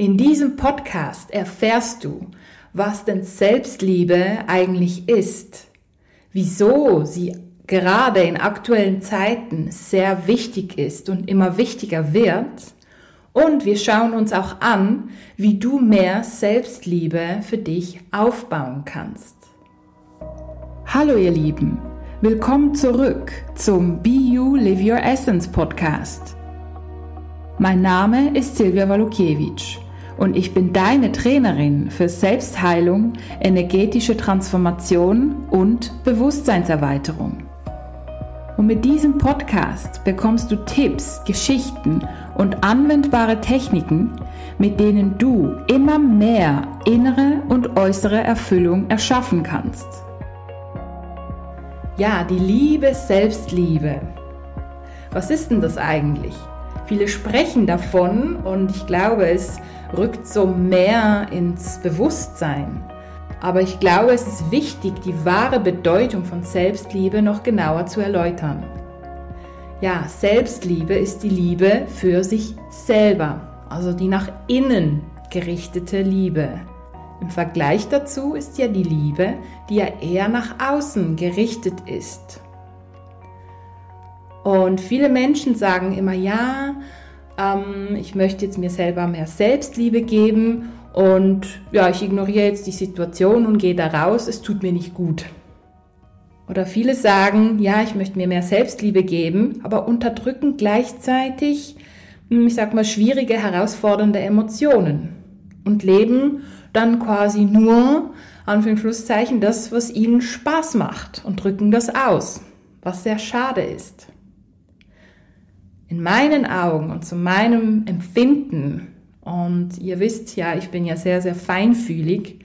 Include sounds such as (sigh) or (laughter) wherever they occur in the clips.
In diesem Podcast erfährst du, was denn Selbstliebe eigentlich ist, wieso sie gerade in aktuellen Zeiten sehr wichtig ist und immer wichtiger wird. Und wir schauen uns auch an, wie du mehr Selbstliebe für dich aufbauen kannst. Hallo ihr Lieben, willkommen zurück zum Be You Live Your Essence Podcast. Mein Name ist Silvia Walukiewicz und ich bin deine Trainerin für Selbstheilung, energetische Transformation und Bewusstseinserweiterung. Und mit diesem Podcast bekommst du Tipps, Geschichten und anwendbare Techniken, mit denen du immer mehr innere und äußere Erfüllung erschaffen kannst. Ja, die Liebe, Selbstliebe. Was ist denn das eigentlich? Viele sprechen davon und ich glaube, es rückt so mehr ins Bewusstsein. Aber ich glaube, es ist wichtig, die wahre Bedeutung von Selbstliebe noch genauer zu erläutern. Ja, Selbstliebe ist die Liebe für sich selber, also die nach innen gerichtete Liebe. Im Vergleich dazu ist ja die Liebe, die ja eher nach außen gerichtet ist. Und viele Menschen sagen immer, ja, ähm, ich möchte jetzt mir selber mehr Selbstliebe geben und ja, ich ignoriere jetzt die Situation und gehe da raus, es tut mir nicht gut. Oder viele sagen, ja, ich möchte mir mehr Selbstliebe geben, aber unterdrücken gleichzeitig, hm, ich sag mal, schwierige, herausfordernde Emotionen und leben dann quasi nur, Anführungszeichen, das, was ihnen Spaß macht und drücken das aus, was sehr schade ist. In meinen Augen und zu meinem Empfinden, und ihr wisst ja, ich bin ja sehr, sehr feinfühlig,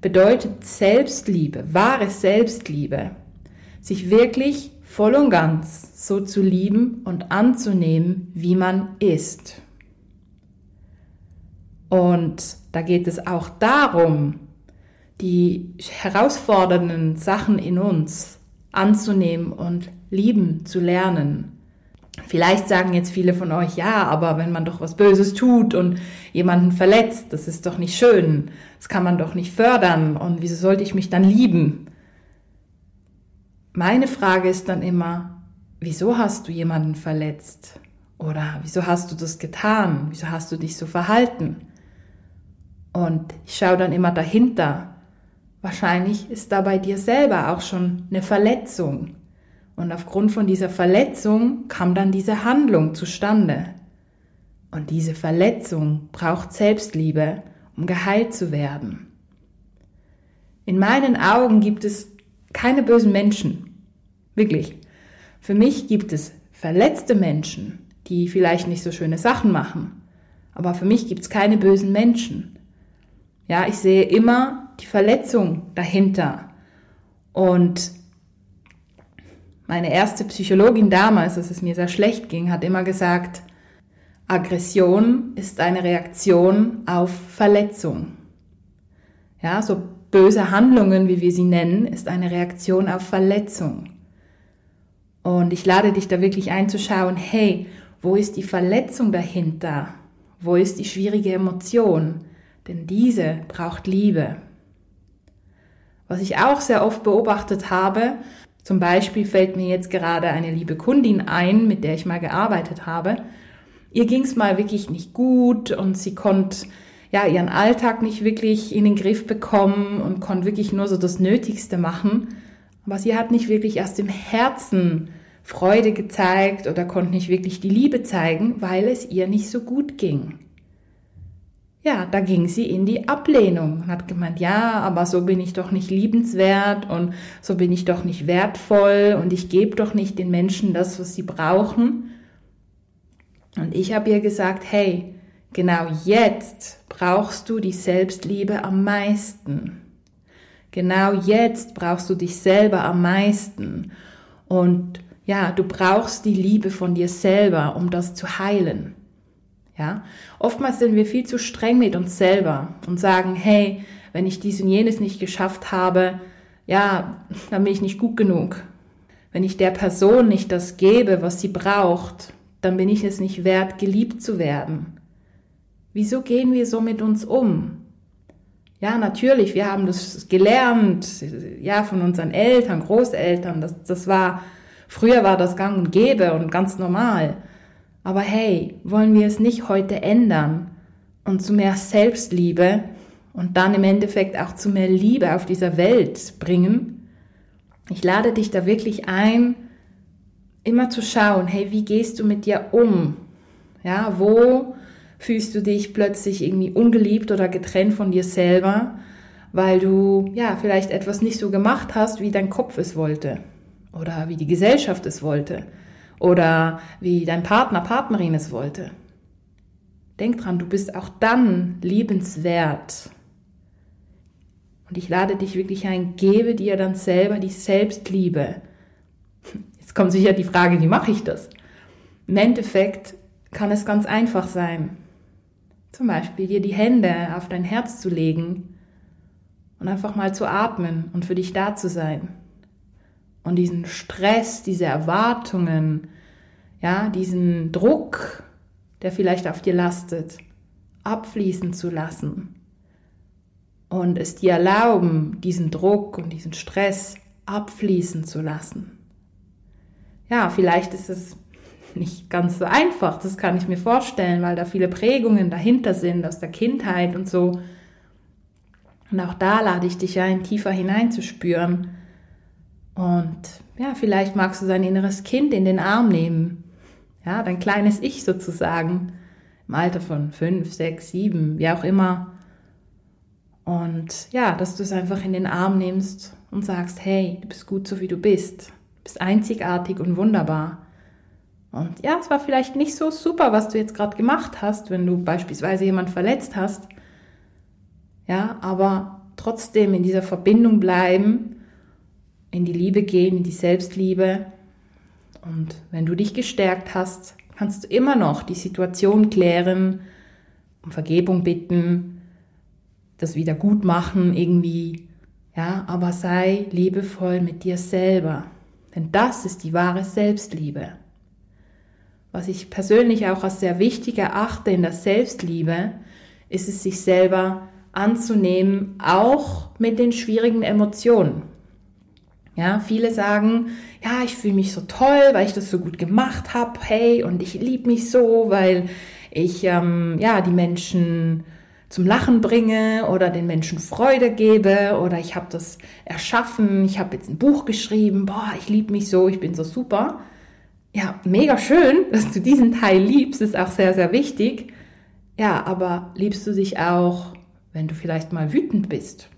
bedeutet Selbstliebe, wahre Selbstliebe, sich wirklich voll und ganz so zu lieben und anzunehmen, wie man ist. Und da geht es auch darum, die herausfordernden Sachen in uns anzunehmen und lieben zu lernen. Vielleicht sagen jetzt viele von euch, ja, aber wenn man doch was Böses tut und jemanden verletzt, das ist doch nicht schön, das kann man doch nicht fördern und wieso sollte ich mich dann lieben? Meine Frage ist dann immer, wieso hast du jemanden verletzt? Oder wieso hast du das getan? Wieso hast du dich so verhalten? Und ich schaue dann immer dahinter. Wahrscheinlich ist da bei dir selber auch schon eine Verletzung. Und aufgrund von dieser Verletzung kam dann diese Handlung zustande. Und diese Verletzung braucht Selbstliebe, um geheilt zu werden. In meinen Augen gibt es keine bösen Menschen. Wirklich. Für mich gibt es verletzte Menschen, die vielleicht nicht so schöne Sachen machen. Aber für mich gibt es keine bösen Menschen. Ja, ich sehe immer die Verletzung dahinter. Und meine erste Psychologin damals, als es mir sehr schlecht ging, hat immer gesagt, Aggression ist eine Reaktion auf Verletzung. Ja, so böse Handlungen, wie wir sie nennen, ist eine Reaktion auf Verletzung. Und ich lade dich da wirklich einzuschauen, hey, wo ist die Verletzung dahinter? Wo ist die schwierige Emotion? Denn diese braucht Liebe. Was ich auch sehr oft beobachtet habe, zum Beispiel fällt mir jetzt gerade eine liebe Kundin ein, mit der ich mal gearbeitet habe. Ihr ging es mal wirklich nicht gut und sie konnte ja ihren Alltag nicht wirklich in den Griff bekommen und konnte wirklich nur so das Nötigste machen. Aber sie hat nicht wirklich aus dem Herzen Freude gezeigt oder konnte nicht wirklich die Liebe zeigen, weil es ihr nicht so gut ging ja, da ging sie in die Ablehnung und hat gemeint, ja, aber so bin ich doch nicht liebenswert und so bin ich doch nicht wertvoll und ich gebe doch nicht den Menschen das, was sie brauchen. Und ich habe ihr gesagt, hey, genau jetzt brauchst du die Selbstliebe am meisten. Genau jetzt brauchst du dich selber am meisten. Und ja, du brauchst die Liebe von dir selber, um das zu heilen. Ja, oftmals sind wir viel zu streng mit uns selber und sagen, hey, wenn ich dies und jenes nicht geschafft habe, ja, dann bin ich nicht gut genug. Wenn ich der Person nicht das gebe, was sie braucht, dann bin ich es nicht wert, geliebt zu werden. Wieso gehen wir so mit uns um? Ja, natürlich, wir haben das gelernt, ja, von unseren Eltern, Großeltern, das, das war, früher war das gang und gäbe und ganz normal. Aber hey, wollen wir es nicht heute ändern und zu mehr Selbstliebe und dann im Endeffekt auch zu mehr Liebe auf dieser Welt bringen? Ich lade dich da wirklich ein, immer zu schauen, hey, wie gehst du mit dir um? Ja, wo fühlst du dich plötzlich irgendwie ungeliebt oder getrennt von dir selber, weil du ja vielleicht etwas nicht so gemacht hast, wie dein Kopf es wollte oder wie die Gesellschaft es wollte oder wie dein Partner, Partnerin es wollte. Denk dran, du bist auch dann liebenswert. Und ich lade dich wirklich ein, gebe dir dann selber die Selbstliebe. Jetzt kommt sicher die Frage, wie mache ich das? Im Endeffekt kann es ganz einfach sein. Zum Beispiel dir die Hände auf dein Herz zu legen und einfach mal zu atmen und für dich da zu sein. Und diesen Stress, diese Erwartungen, ja, diesen Druck, der vielleicht auf dir lastet, abfließen zu lassen. Und es dir erlauben, diesen Druck und diesen Stress abfließen zu lassen. Ja, vielleicht ist es nicht ganz so einfach, das kann ich mir vorstellen, weil da viele Prägungen dahinter sind aus der Kindheit und so. Und auch da lade ich dich ein, tiefer hineinzuspüren. Und ja, vielleicht magst du dein inneres Kind in den Arm nehmen. Ja, dein kleines Ich sozusagen. Im Alter von fünf, sechs, sieben, wie auch immer. Und ja, dass du es einfach in den Arm nimmst und sagst, hey, du bist gut so wie du bist. Du bist einzigartig und wunderbar. Und ja, es war vielleicht nicht so super, was du jetzt gerade gemacht hast, wenn du beispielsweise jemand verletzt hast. Ja, aber trotzdem in dieser Verbindung bleiben, in die Liebe gehen, in die Selbstliebe. Und wenn du dich gestärkt hast, kannst du immer noch die Situation klären, um Vergebung bitten, das wieder gut machen irgendwie. Ja, aber sei liebevoll mit dir selber. Denn das ist die wahre Selbstliebe was ich persönlich auch als sehr wichtig erachte in der Selbstliebe, ist es, sich selber anzunehmen, auch mit den schwierigen Emotionen. Ja, viele sagen, ja, ich fühle mich so toll, weil ich das so gut gemacht habe, hey, und ich liebe mich so, weil ich ähm, ja die Menschen zum Lachen bringe oder den Menschen Freude gebe oder ich habe das erschaffen, ich habe jetzt ein Buch geschrieben, boah, ich liebe mich so, ich bin so super ja, mega schön, (laughs) dass du diesen Teil liebst, ist auch sehr, sehr wichtig. Ja, aber liebst du dich auch, wenn du vielleicht mal wütend bist?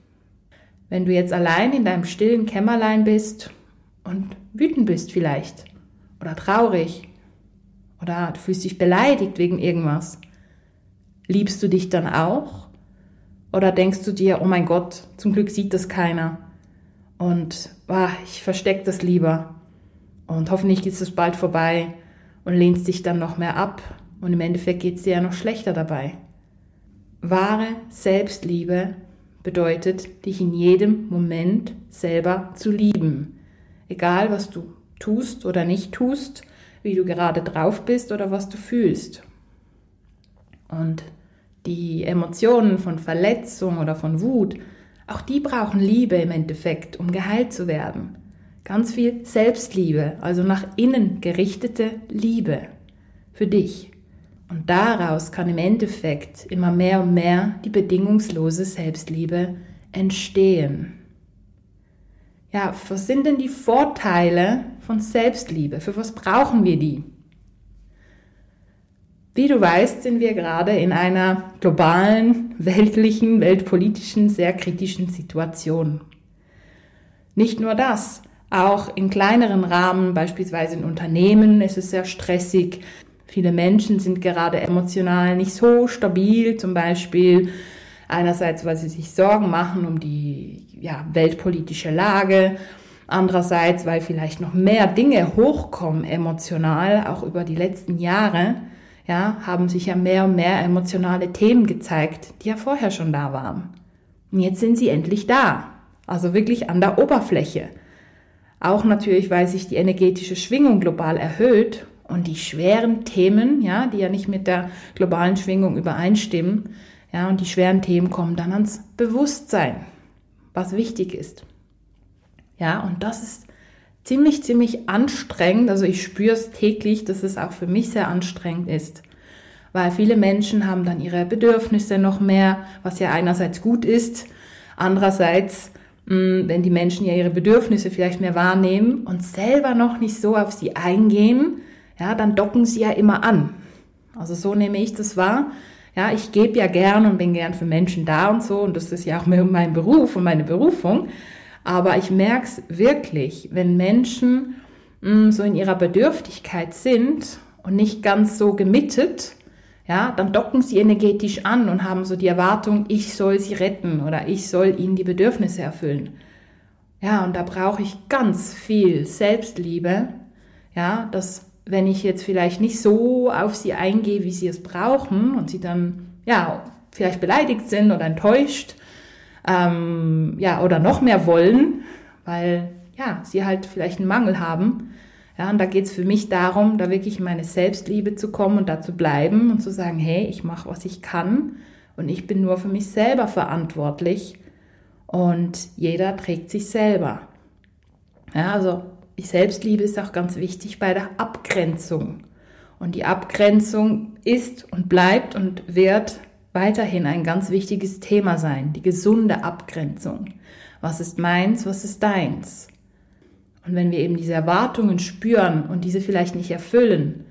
Wenn du jetzt allein in deinem stillen Kämmerlein bist und wütend bist vielleicht oder traurig oder du fühlst dich beleidigt wegen irgendwas, liebst du dich dann auch? Oder denkst du dir, oh mein Gott, zum Glück sieht das keiner und ah, ich verstecke das lieber? Und hoffentlich geht es bald vorbei und lehnst dich dann noch mehr ab und im Endeffekt geht es dir ja noch schlechter dabei. Wahre Selbstliebe bedeutet, dich in jedem Moment selber zu lieben. Egal, was du tust oder nicht tust, wie du gerade drauf bist oder was du fühlst. Und die Emotionen von Verletzung oder von Wut, auch die brauchen Liebe im Endeffekt, um geheilt zu werden. Ganz viel Selbstliebe, also nach innen gerichtete Liebe für dich. Und daraus kann im Endeffekt immer mehr und mehr die bedingungslose Selbstliebe entstehen. Ja, was sind denn die Vorteile von Selbstliebe? Für was brauchen wir die? Wie du weißt, sind wir gerade in einer globalen, weltlichen, weltpolitischen, sehr kritischen Situation. Nicht nur das, auch in kleineren Rahmen, beispielsweise in Unternehmen, ist es sehr stressig. Viele Menschen sind gerade emotional nicht so stabil, zum Beispiel einerseits, weil sie sich Sorgen machen um die ja, weltpolitische Lage, andererseits, weil vielleicht noch mehr Dinge hochkommen emotional, auch über die letzten Jahre. Ja, haben sich ja mehr und mehr emotionale Themen gezeigt, die ja vorher schon da waren. Und jetzt sind sie endlich da. Also wirklich an der Oberfläche. Auch natürlich, weil sich die energetische Schwingung global erhöht Und die schweren Themen, ja, die ja nicht mit der globalen Schwingung übereinstimmen, ja, und die schweren Themen kommen dann ans Bewusstsein, was wichtig ist. Ja, und das ist ziemlich, ziemlich anstrengend. Also ich spüre es täglich, dass es auch für mich sehr anstrengend ist. Weil viele Menschen haben dann ihre Bedürfnisse noch mehr, was ja einerseits gut ist, andererseits, mm, wenn die Menschen ja ihre Bedürfnisse vielleicht mehr wahrnehmen und selber noch nicht so auf sie eingehen, ja, dann docken sie ja immer an. Also so nehme ich das wahr. Ja, ich gebe ja gern und bin gern für Menschen da und so und das ist ja auch (laughs) mein Beruf und meine Berufung. Aber ich merke es wirklich, wenn Menschen mh, mm, so in ihrer Bedürftigkeit sind und nicht ganz so gemittet, ja, dann docken sie energetisch an und haben so die Erwartung, ich soll sie retten oder ich soll ihnen die Bedürfnisse erfüllen. Ja, und da brauche ich ganz viel Selbstliebe, ja, dass wenn ich jetzt vielleicht nicht so auf sie eingehe, wie sie es brauchen und sie dann, ja, vielleicht beleidigt sind oder enttäuscht, ähm, ja, oder noch mehr wollen, weil, ja, sie halt vielleicht einen Mangel haben. Ja, und da geht es für mich darum, da wirklich in meine Selbstliebe zu kommen und da zu bleiben und zu sagen, hey, ich mache, was ich kann und ich bin nur für mich selber verantwortlich und jeder trägt sich selber. Ja, also die Selbstliebe ist auch ganz wichtig bei der Abgrenzung. Und die Abgrenzung ist und bleibt und wird weiterhin ein ganz wichtiges Thema sein, die gesunde Abgrenzung. Was ist meins, was ist deins? Und wenn wir eben diese Erwartungen spüren und diese vielleicht nicht erfüllen,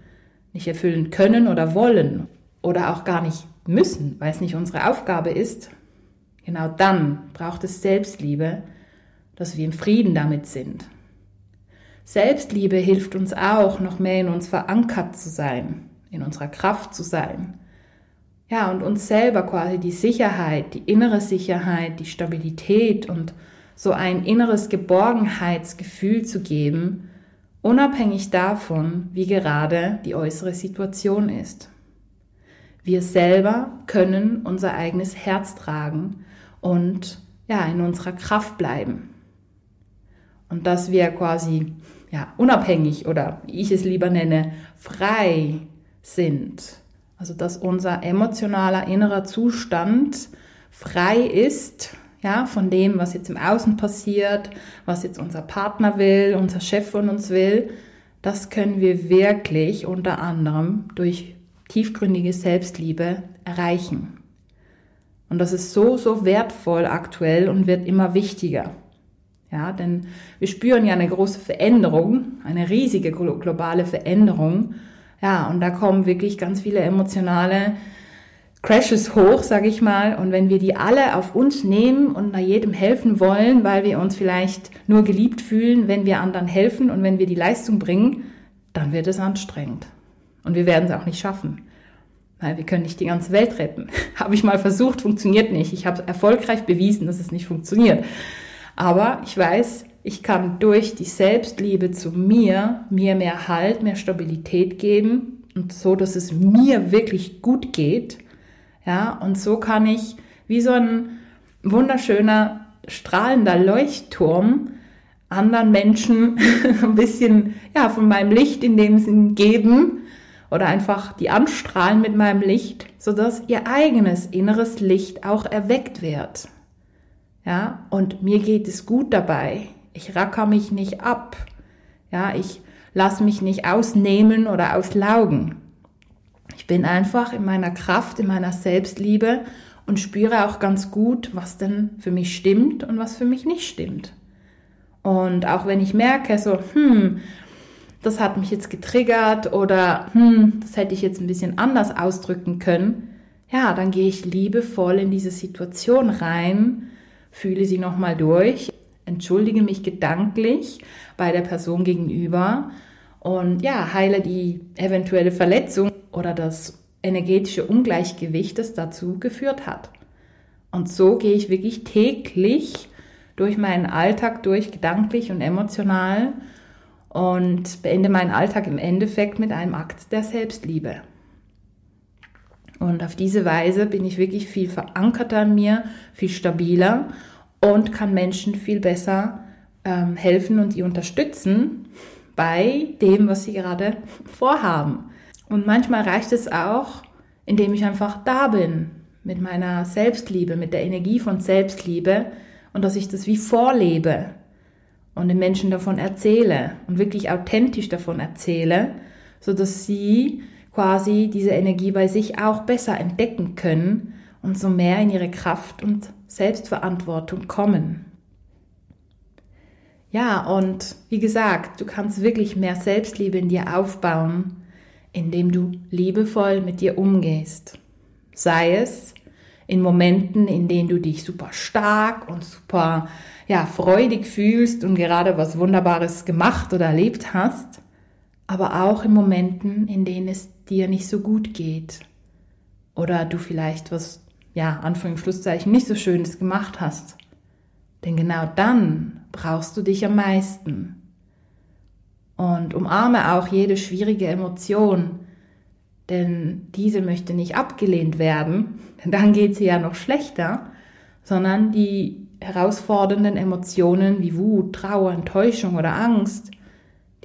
nicht erfüllen können oder wollen oder auch gar nicht müssen, weil es nicht unsere Aufgabe ist, genau dann braucht es Selbstliebe, dass wir im Frieden damit sind. Selbstliebe hilft uns auch, noch mehr in uns verankert zu sein, in unserer Kraft zu sein. Ja, und uns selber quasi die Sicherheit, die innere Sicherheit, die Stabilität und so ein inneres Geborgenheitsgefühl zu geben, unabhängig davon, wie gerade die äußere Situation ist. Wir selber können unser eigenes Herz tragen und ja, in unserer Kraft bleiben. Und dass wir quasi ja, unabhängig oder wie ich es lieber nenne, frei sind. Also dass unser emotionaler innerer Zustand frei ist, ja, von dem, was jetzt im Außen passiert, was jetzt unser Partner will, unser Chef von uns will, das können wir wirklich unter anderem durch tiefgründige Selbstliebe erreichen. Und das ist so, so wertvoll aktuell und wird immer wichtiger. Ja, denn wir spüren ja eine große Veränderung, eine riesige globale Veränderung. Ja, und da kommen wirklich ganz viele emotionale Crashes hoch, sage ich mal. Und wenn wir die alle auf uns nehmen und nach jedem helfen wollen, weil wir uns vielleicht nur geliebt fühlen, wenn wir anderen helfen und wenn wir die Leistung bringen, dann wird es anstrengend. Und wir werden es auch nicht schaffen. Weil wir können nicht die ganze Welt retten. (laughs) habe ich mal versucht, funktioniert nicht. Ich habe erfolgreich bewiesen, dass es nicht funktioniert. Aber ich weiß, ich kann durch die Selbstliebe zu mir mir mehr Halt, mehr Stabilität geben und so, dass es mir wirklich gut geht. Ja, und so kann ich wie so ein wunderschöner, strahlender Leuchtturm anderen Menschen (laughs) ein bisschen, ja, von meinem Licht in dem Sinn geben oder einfach die anstrahlen mit meinem Licht, sodass ihr eigenes inneres Licht auch erweckt wird. Ja, und mir geht es gut dabei. Ich racker mich nicht ab. Ja, ich lasse mich nicht ausnehmen oder auslaugen. Ich bin einfach in meiner Kraft, in meiner Selbstliebe und spüre auch ganz gut, was denn für mich stimmt und was für mich nicht stimmt. Und auch wenn ich merke, so, hm, das hat mich jetzt getriggert oder hm, das hätte ich jetzt ein bisschen anders ausdrücken können, ja, dann gehe ich liebevoll in diese Situation rein fühle sie nochmal durch, entschuldige mich gedanklich bei der Person gegenüber und ja, heile die eventuelle Verletzung oder das energetische Ungleichgewicht, das dazu geführt hat. Und so gehe ich wirklich täglich durch meinen Alltag durch, gedanklich und emotional und beende meinen Alltag im Endeffekt mit einem Akt der Selbstliebe. Und auf diese Weise bin ich wirklich viel verankerter an mir, viel stabiler und kann Menschen viel besser ähm, helfen und die unterstützen, bei dem, was sie gerade (laughs) vorhaben. Und manchmal reicht es auch, indem ich einfach da bin mit meiner Selbstliebe, mit der Energie von Selbstliebe und dass ich das wie vorlebe und den Menschen davon erzähle und wirklich authentisch davon erzähle, so dass sie quasi diese Energie bei sich auch besser entdecken können und so mehr in ihre Kraft und Selbstverantwortung kommen. Ja, und wie gesagt, du kannst wirklich mehr Selbstliebe in dir aufbauen, indem du liebevoll mit dir umgehst. Sei es in Momenten, in denen du dich super stark und super ja, freudig fühlst und gerade was Wunderbares gemacht oder erlebt hast, aber auch in Momenten, in denen es dir nicht so gut geht oder du vielleicht was, ja, Anführungs- Schlusszeichen, nicht so Schönes gemacht hast. Denn genau dann brauchst du dich am meisten. Und umarme auch jede schwierige Emotion, denn diese möchte nicht abgelehnt werden, (laughs) denn dann geht sie ja noch schlechter, sondern die herausfordernden Emotionen wie Wut, Trauer, Enttäuschung oder Angst,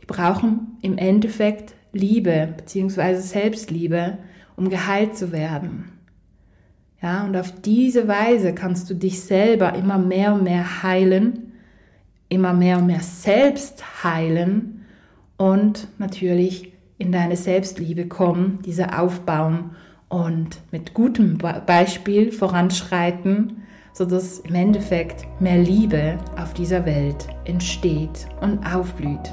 brauchen im Endeffekt Liebe bzw. Selbstliebe, um geheilt zu werden. Ja, und auf diese Weise kannst du dich selber immer mehr und mehr heilen, immer mehr und mehr selbst heilen und natürlich in deine Selbstliebe kommen, diese aufbauen und mit gutem Beispiel voranschreiten, sodass im Endeffekt mehr Liebe auf dieser Welt entsteht und aufblüht.